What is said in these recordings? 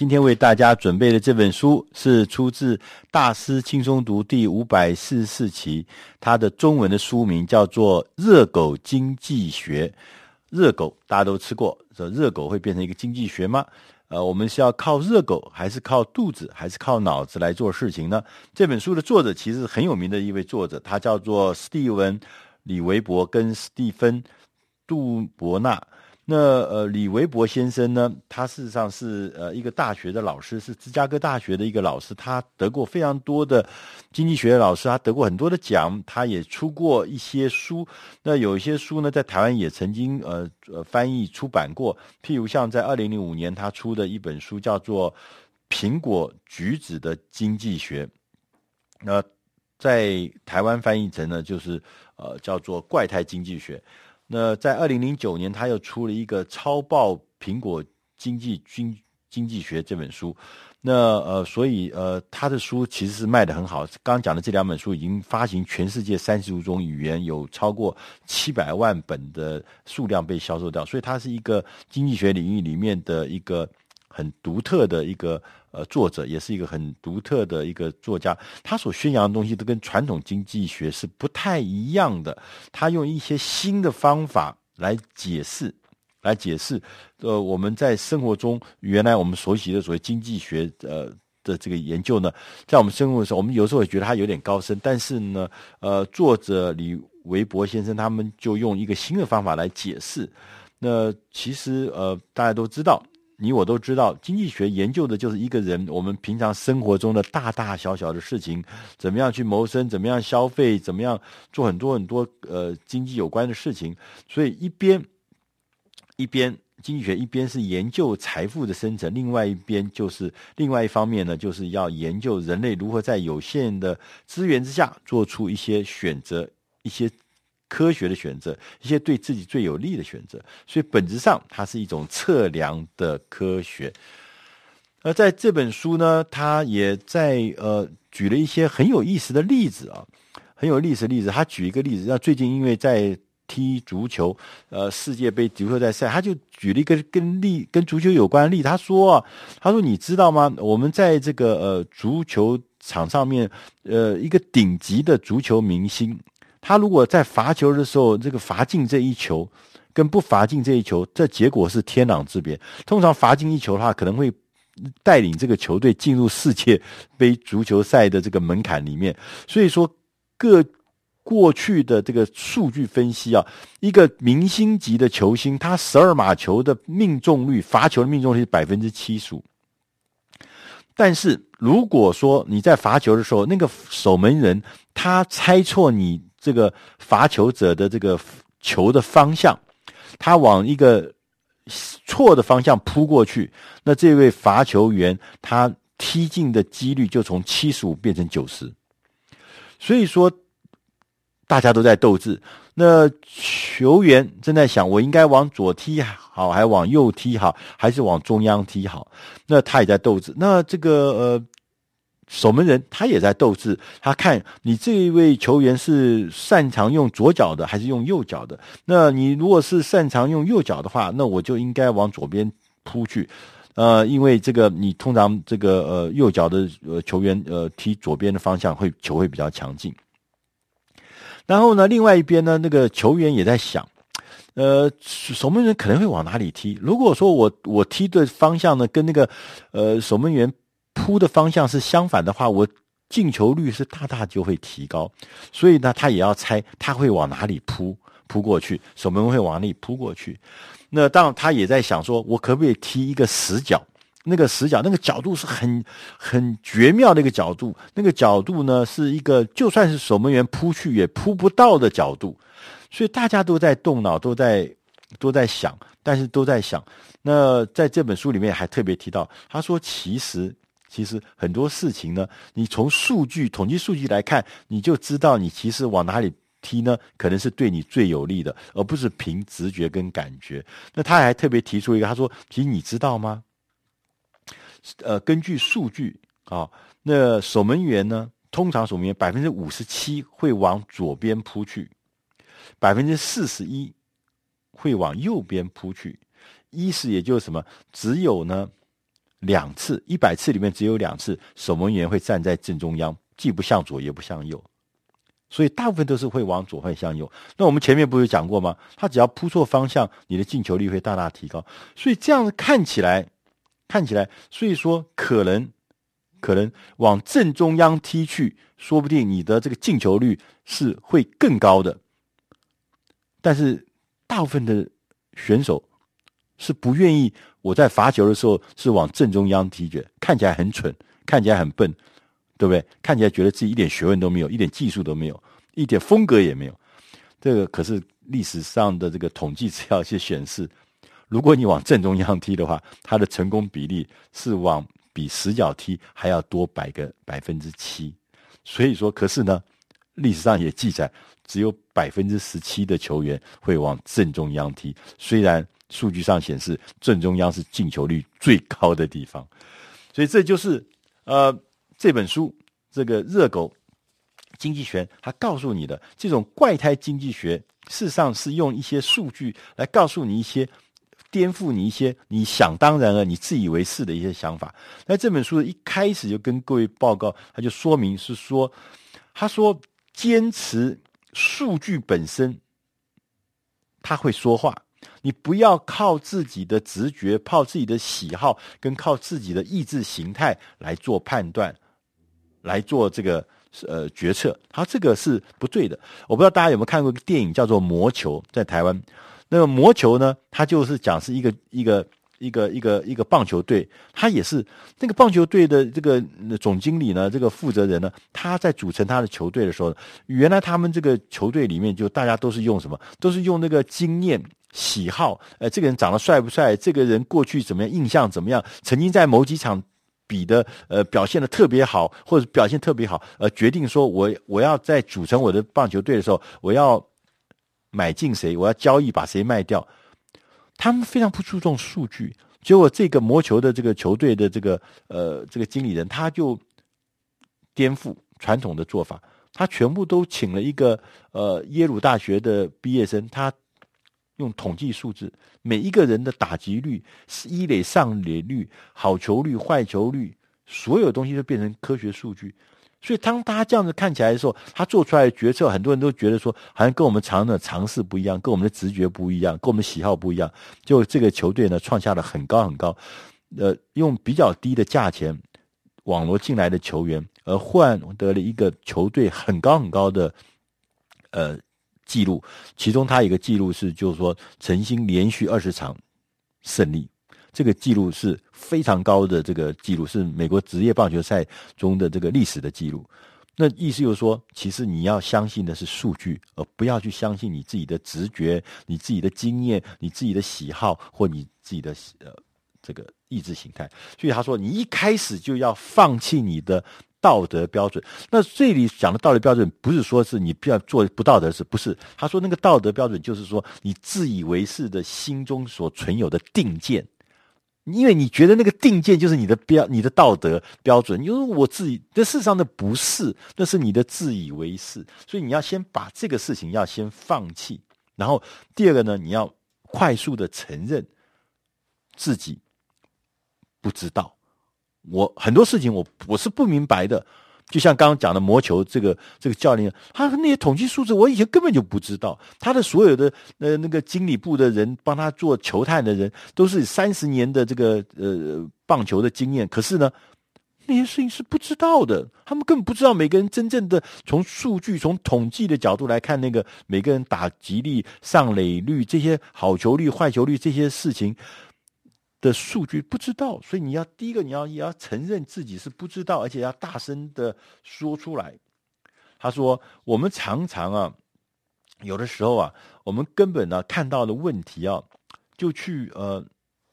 今天为大家准备的这本书是出自《大师轻松读》第五百四十四期，它的中文的书名叫做《热狗经济学》。热狗大家都吃过，说热狗会变成一个经济学吗？呃，我们是要靠热狗，还是靠肚子，还是靠脑子来做事情呢？这本书的作者其实很有名的一位作者，他叫做史蒂文·李维伯跟史蒂芬·杜伯纳。那呃，李维伯先生呢，他事实上是呃一个大学的老师，是芝加哥大学的一个老师，他得过非常多的经济学的老师，他得过很多的奖，他也出过一些书。那有一些书呢，在台湾也曾经呃呃翻译出版过，譬如像在二零零五年他出的一本书叫做《苹果橘子的经济学》，那在台湾翻译成呢，就是呃叫做《怪胎经济学》。那在二零零九年，他又出了一个《超爆苹果经济经经济学》这本书。那呃，所以呃，他的书其实是卖的很好。刚刚讲的这两本书已经发行全世界三十五种语言，有超过七百万本的数量被销售掉。所以，他是一个经济学领域里面的一个很独特的一个。呃，作者也是一个很独特的一个作家，他所宣扬的东西都跟传统经济学是不太一样的。他用一些新的方法来解释，来解释。呃，我们在生活中原来我们熟悉的所谓经济学呃的这个研究呢，在我们生活的时候，我们有时候也觉得它有点高深，但是呢，呃，作者李维伯先生他们就用一个新的方法来解释。那其实呃，大家都知道。你我都知道，经济学研究的就是一个人我们平常生活中的大大小小的事情，怎么样去谋生，怎么样消费，怎么样做很多很多呃经济有关的事情。所以一边一边经济学一边是研究财富的生成，另外一边就是另外一方面呢，就是要研究人类如何在有限的资源之下做出一些选择，一些。科学的选择，一些对自己最有利的选择，所以本质上它是一种测量的科学。而在这本书呢，他也在呃举了一些很有意思的例子啊，很有意思的例子。他举一个例子，那最近因为在踢足球，呃，世界杯足球在赛，他就举了一个跟例跟足球有关的例。他说啊，他说你知道吗？我们在这个呃足球场上面，呃，一个顶级的足球明星。他如果在罚球的时候，这个罚进这一球，跟不罚进这一球，这结果是天壤之别。通常罚进一球的话，可能会带领这个球队进入世界杯足球赛的这个门槛里面。所以说，各过去的这个数据分析啊，一个明星级的球星，他十二码球的命中率，罚球的命中率是百分之七十五。但是如果说你在罚球的时候，那个守门人他猜错你。这个罚球者的这个球的方向，他往一个错的方向扑过去，那这位罚球员他踢进的几率就从七十五变成九十。所以说，大家都在斗智。那球员正在想，我应该往左踢好，还往右踢好，还是往中央踢好？那他也在斗智。那这个呃。守门人他也在斗智，他看你这一位球员是擅长用左脚的还是用右脚的？那你如果是擅长用右脚的话，那我就应该往左边扑去，呃，因为这个你通常这个呃右脚的呃球员呃踢左边的方向会球会比较强劲。然后呢，另外一边呢，那个球员也在想，呃，守门员可能会往哪里踢？如果说我我踢的方向呢，跟那个呃守门员。扑的方向是相反的话，我进球率是大大就会提高。所以呢，他也要猜他会往哪里扑扑过去，守门员会往哪里扑过去。那当然，他也在想说，我可不可以踢一个死角？那个死角，那个角度是很很绝妙的一个角度。那个角度呢，是一个就算是守门员扑去也扑不到的角度。所以大家都在动脑，都在都在想，但是都在想。那在这本书里面还特别提到，他说其实。其实很多事情呢，你从数据统计数据来看，你就知道你其实往哪里踢呢，可能是对你最有利的，而不是凭直觉跟感觉。那他还特别提出一个，他说：“其实你知道吗？呃，根据数据啊，那守门员呢，通常守门员百分之五十七会往左边扑去，百分之四十一会往右边扑去。意思也就是什么？只有呢。”两次，一百次里面只有两次守门员会站在正中央，既不向左也不向右，所以大部分都是会往左或向右。那我们前面不是讲过吗？他只要扑错方向，你的进球率会大大提高。所以这样看起来，看起来，所以说可能。可能往正中央踢去，说不定你的这个进球率是会更高的。但是大部分的选手是不愿意我在罚球的时候是往正中央踢的，看起来很蠢，看起来很笨，对不对？看起来觉得自己一点学问都没有，一点技术都没有，一点风格也没有。这个可是历史上的这个统计资料去显示，如果你往正中央踢的话，它的成功比例是往。比死角踢还要多百个百分之七，所以说，可是呢，历史上也记载，只有百分之十七的球员会往正中央踢。虽然数据上显示正中央是进球率最高的地方，所以这就是呃这本书这个热狗经济学它告诉你的这种怪胎经济学，事实上是用一些数据来告诉你一些。颠覆你一些你想当然了、你自以为是的一些想法。那这本书一开始就跟各位报告，他就说明是说，他说坚持数据本身，他会说话。你不要靠自己的直觉、靠自己的喜好，跟靠自己的意识形态来做判断，来做这个呃决策。他这个是不对的。我不知道大家有没有看过一个电影叫做《魔球》，在台湾。那个魔球呢，它就是讲是一个一个一个一个一个棒球队，他也是那个棒球队的这个总经理呢，这个负责人呢，他在组成他的球队的时候，原来他们这个球队里面就大家都是用什么？都是用那个经验、喜好，呃，这个人长得帅不帅？这个人过去怎么样？印象怎么样？曾经在某几场比的呃表现的特别好，或者表现特别好，呃，决定说我我要在组成我的棒球队的时候，我要。买进谁？我要交易，把谁卖掉？他们非常不注重数据。结果这个魔球的这个球队的这个呃这个经理人，他就颠覆传统的做法。他全部都请了一个呃耶鲁大学的毕业生，他用统计数字，每一个人的打击率、一垒上垒率、好球率、坏球率，所有东西都变成科学数据。所以，当大家这样子看起来的时候，他做出来的决策，很多人都觉得说，好像跟我们常的尝试不一样，跟我们的直觉不一样，跟我们喜好不一样。就这个球队呢，创下了很高很高，呃，用比较低的价钱网罗进来的球员，而换得了一个球队很高很高的呃记录。其中，他一个记录是，就是说，曾经连续二十场胜利。这个记录是非常高的，这个记录是美国职业棒球赛中的这个历史的记录。那意思就是说，其实你要相信的是数据，而不要去相信你自己的直觉、你自己的经验、你自己的喜好或你自己的呃这个意志形态。所以他说，你一开始就要放弃你的道德标准。那这里讲的道德标准，不是说是你不要做不道德事，不是。他说那个道德标准，就是说你自以为是的心中所存有的定见。因为你觉得那个定见就是你的标，你的道德标准。因为我自己，这世上的不是，那是你的自以为是。所以你要先把这个事情要先放弃，然后第二个呢，你要快速的承认自己不知道。我很多事情我我是不明白的。就像刚刚讲的魔球这个这个教练，他那些统计数字我以前根本就不知道。他的所有的呃那个经理部的人帮他做球探的人，都是三十年的这个呃棒球的经验。可是呢，那些事情是不知道的。他们根本不知道每个人真正的从数据、从统计的角度来看，那个每个人打击率、上垒率这些好球率、坏球率这些事情。的数据不知道，所以你要第一个你要也要承认自己是不知道，而且要大声的说出来。他说：“我们常常啊，有的时候啊，我们根本呢看到的问题啊，就去呃，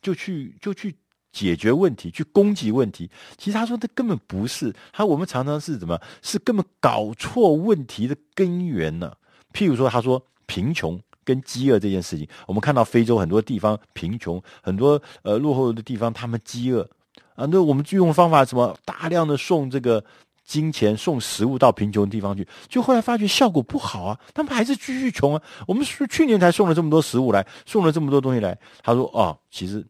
就去就去解决问题，去攻击问题。其实他说这根本不是，他我们常常是怎么是根本搞错问题的根源呢？譬如说，他说贫穷。”跟饥饿这件事情，我们看到非洲很多地方贫穷，很多呃落后的地方他们饥饿啊。那我们就用方法什么大量的送这个金钱、送食物到贫穷的地方去，就后来发觉效果不好啊，他们还是继续穷啊。我们是去年才送了这么多食物来，送了这么多东西来。他说哦，其实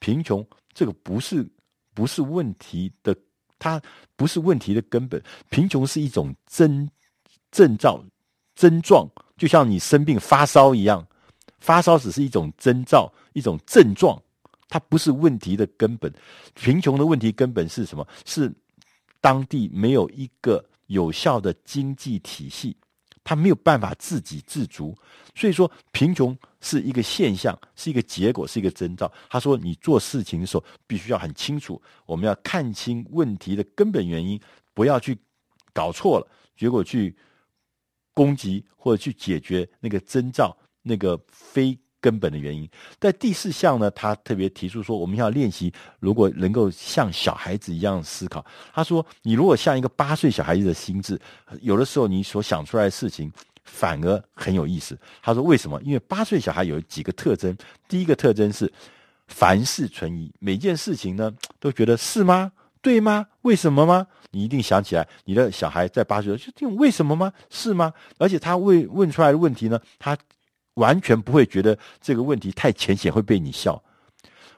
贫穷这个不是不是问题的，它不是问题的根本。贫穷是一种征征兆、症状，就像你生病发烧一样，发烧只是一种征兆、一种症状，它不是问题的根本。贫穷的问题根本是什么？是当地没有一个有效的经济体系。他没有办法自给自足，所以说贫穷是一个现象，是一个结果，是一个征兆。他说，你做事情的时候必须要很清楚，我们要看清问题的根本原因，不要去搞错了，结果去攻击或者去解决那个征兆，那个非。根本的原因，在第四项呢，他特别提出说，我们要练习，如果能够像小孩子一样思考。他说，你如果像一个八岁小孩子的心智，有的时候你所想出来的事情反而很有意思。他说，为什么？因为八岁小孩有几个特征，第一个特征是凡事存疑，每件事情呢都觉得是吗？对吗？为什么吗？你一定想起来，你的小孩在八岁就听为什么吗？是吗？而且他问问出来的问题呢，他。完全不会觉得这个问题太浅显会被你笑。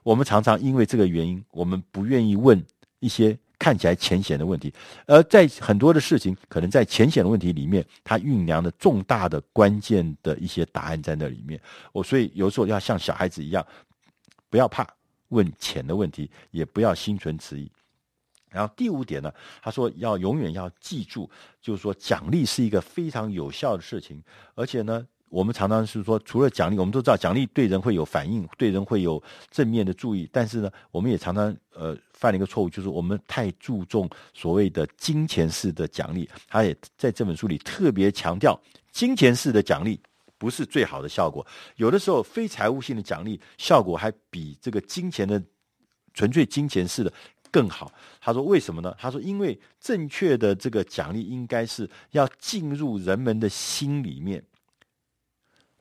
我们常常因为这个原因，我们不愿意问一些看起来浅显的问题。而在很多的事情，可能在浅显的问题里面，它酝酿的重大的关键的一些答案在那里面。我所以有时候要像小孩子一样，不要怕问浅的问题，也不要心存迟疑。然后第五点呢，他说要永远要记住，就是说奖励是一个非常有效的事情，而且呢。我们常常是说，除了奖励，我们都知道奖励对人会有反应，对人会有正面的注意。但是呢，我们也常常呃犯了一个错误，就是我们太注重所谓的金钱式的奖励。他也在这本书里特别强调，金钱式的奖励不是最好的效果。有的时候，非财务性的奖励效果还比这个金钱的纯粹金钱式的更好。他说为什么呢？他说因为正确的这个奖励应该是要进入人们的心里面。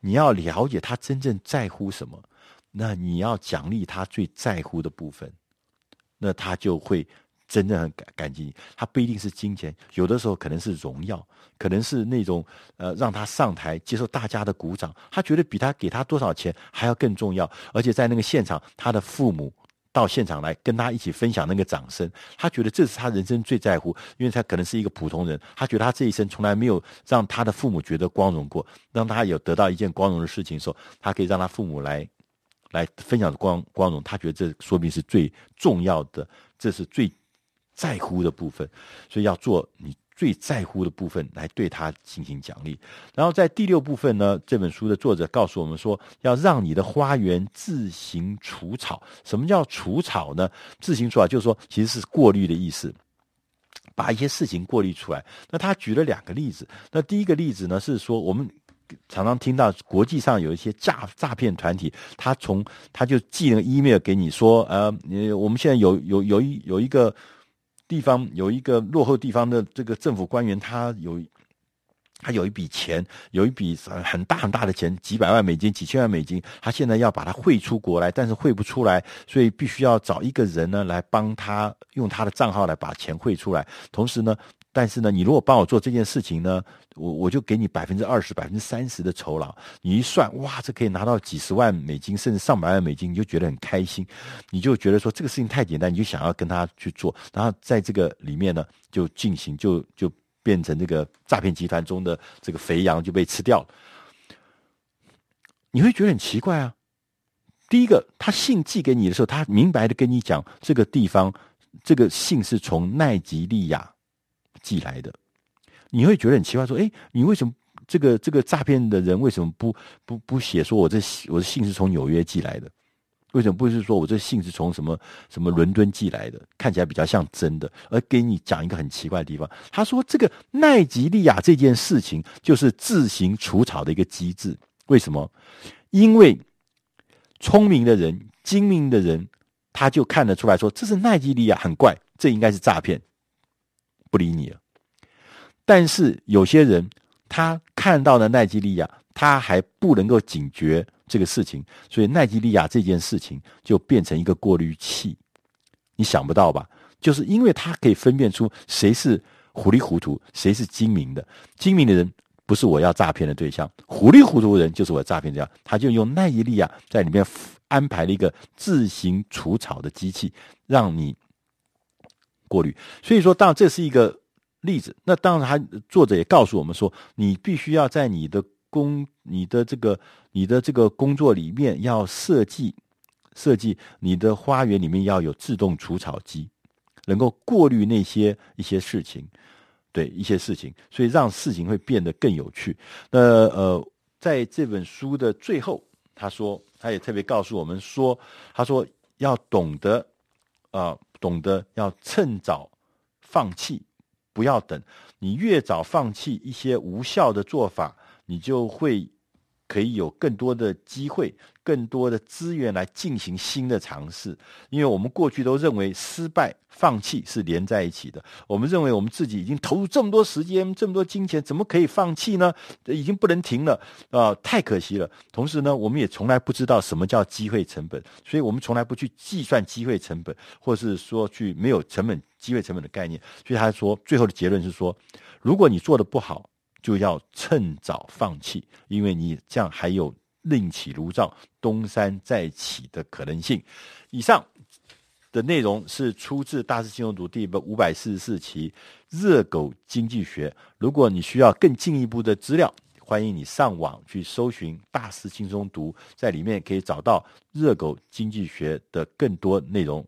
你要了解他真正在乎什么，那你要奖励他最在乎的部分，那他就会真正很感感激你。他不一定是金钱，有的时候可能是荣耀，可能是那种呃让他上台接受大家的鼓掌，他觉得比他给他多少钱还要更重要。而且在那个现场，他的父母。到现场来跟他一起分享那个掌声，他觉得这是他人生最在乎，因为他可能是一个普通人，他觉得他这一生从来没有让他的父母觉得光荣过，让他有得到一件光荣的事情的时候，他可以让他父母来来分享光光荣，他觉得这说明是最重要的，这是最在乎的部分，所以要做你。最在乎的部分来对他进行奖励，然后在第六部分呢，这本书的作者告诉我们说，要让你的花园自行除草。什么叫除草呢？自行除草就是说，其实是过滤的意思，把一些事情过滤出来。那他举了两个例子。那第一个例子呢，是说我们常常听到国际上有一些诈诈骗团体，他从他就寄了 email 给你说，呃，你我们现在有有有一有一个。地方有一个落后地方的这个政府官员，他有他有一笔钱，有一笔很大很大的钱，几百万美金、几千万美金，他现在要把它汇出国来，但是汇不出来，所以必须要找一个人呢来帮他用他的账号来把钱汇出来，同时呢。但是呢，你如果帮我做这件事情呢，我我就给你百分之二十、百分之三十的酬劳。你一算，哇，这可以拿到几十万美金，甚至上百万美金，你就觉得很开心，你就觉得说这个事情太简单，你就想要跟他去做。然后在这个里面呢，就进行，就就变成这个诈骗集团中的这个肥羊就被吃掉了。你会觉得很奇怪啊。第一个，他信寄给你的时候，他明白的跟你讲，这个地方这个信是从奈及利亚。寄来的，你会觉得很奇怪，说：“诶，你为什么这个这个诈骗的人为什么不不不写说我这我的信是从纽约寄来的？为什么不是说我这信是从什么什么伦敦寄来的？看起来比较像真的。而给你讲一个很奇怪的地方，他说这个奈及利亚这件事情就是自行除草的一个机制。为什么？因为聪明的人、精明的人，他就看得出来说这是奈及利亚，很怪，这应该是诈骗。”不理你了，但是有些人他看到了奈及利亚，他还不能够警觉这个事情，所以奈及利亚这件事情就变成一个过滤器。你想不到吧？就是因为他可以分辨出谁是糊里糊涂，谁是精明的。精明的人不是我要诈骗的对象，糊里糊涂的人就是我诈骗对象。他就用奈及利亚在里面安排了一个自行除草的机器，让你过滤。所以说，当然这是一个例子。那当然，他作者也告诉我们说，你必须要在你的工、你的这个、你的这个工作里面要设计设计你的花园里面要有自动除草机，能够过滤那些一些事情，对一些事情，所以让事情会变得更有趣。那呃，在这本书的最后，他说，他也特别告诉我们说，他说要懂得啊、懂得要趁早放弃，不要等。你越早放弃一些无效的做法，你就会。可以有更多的机会，更多的资源来进行新的尝试。因为我们过去都认为失败、放弃是连在一起的。我们认为我们自己已经投入这么多时间、这么多金钱，怎么可以放弃呢？已经不能停了啊、呃，太可惜了。同时呢，我们也从来不知道什么叫机会成本，所以我们从来不去计算机会成本，或是说去没有成本、机会成本的概念。所以他说，最后的结论是说，如果你做的不好，就要趁早放弃，因为你这样还有另起炉灶、东山再起的可能性。以上的内容是出自《大师轻松读》第五百四十四期《热狗经济学》。如果你需要更进一步的资料，欢迎你上网去搜寻《大师轻松读》，在里面可以找到《热狗经济学》的更多内容。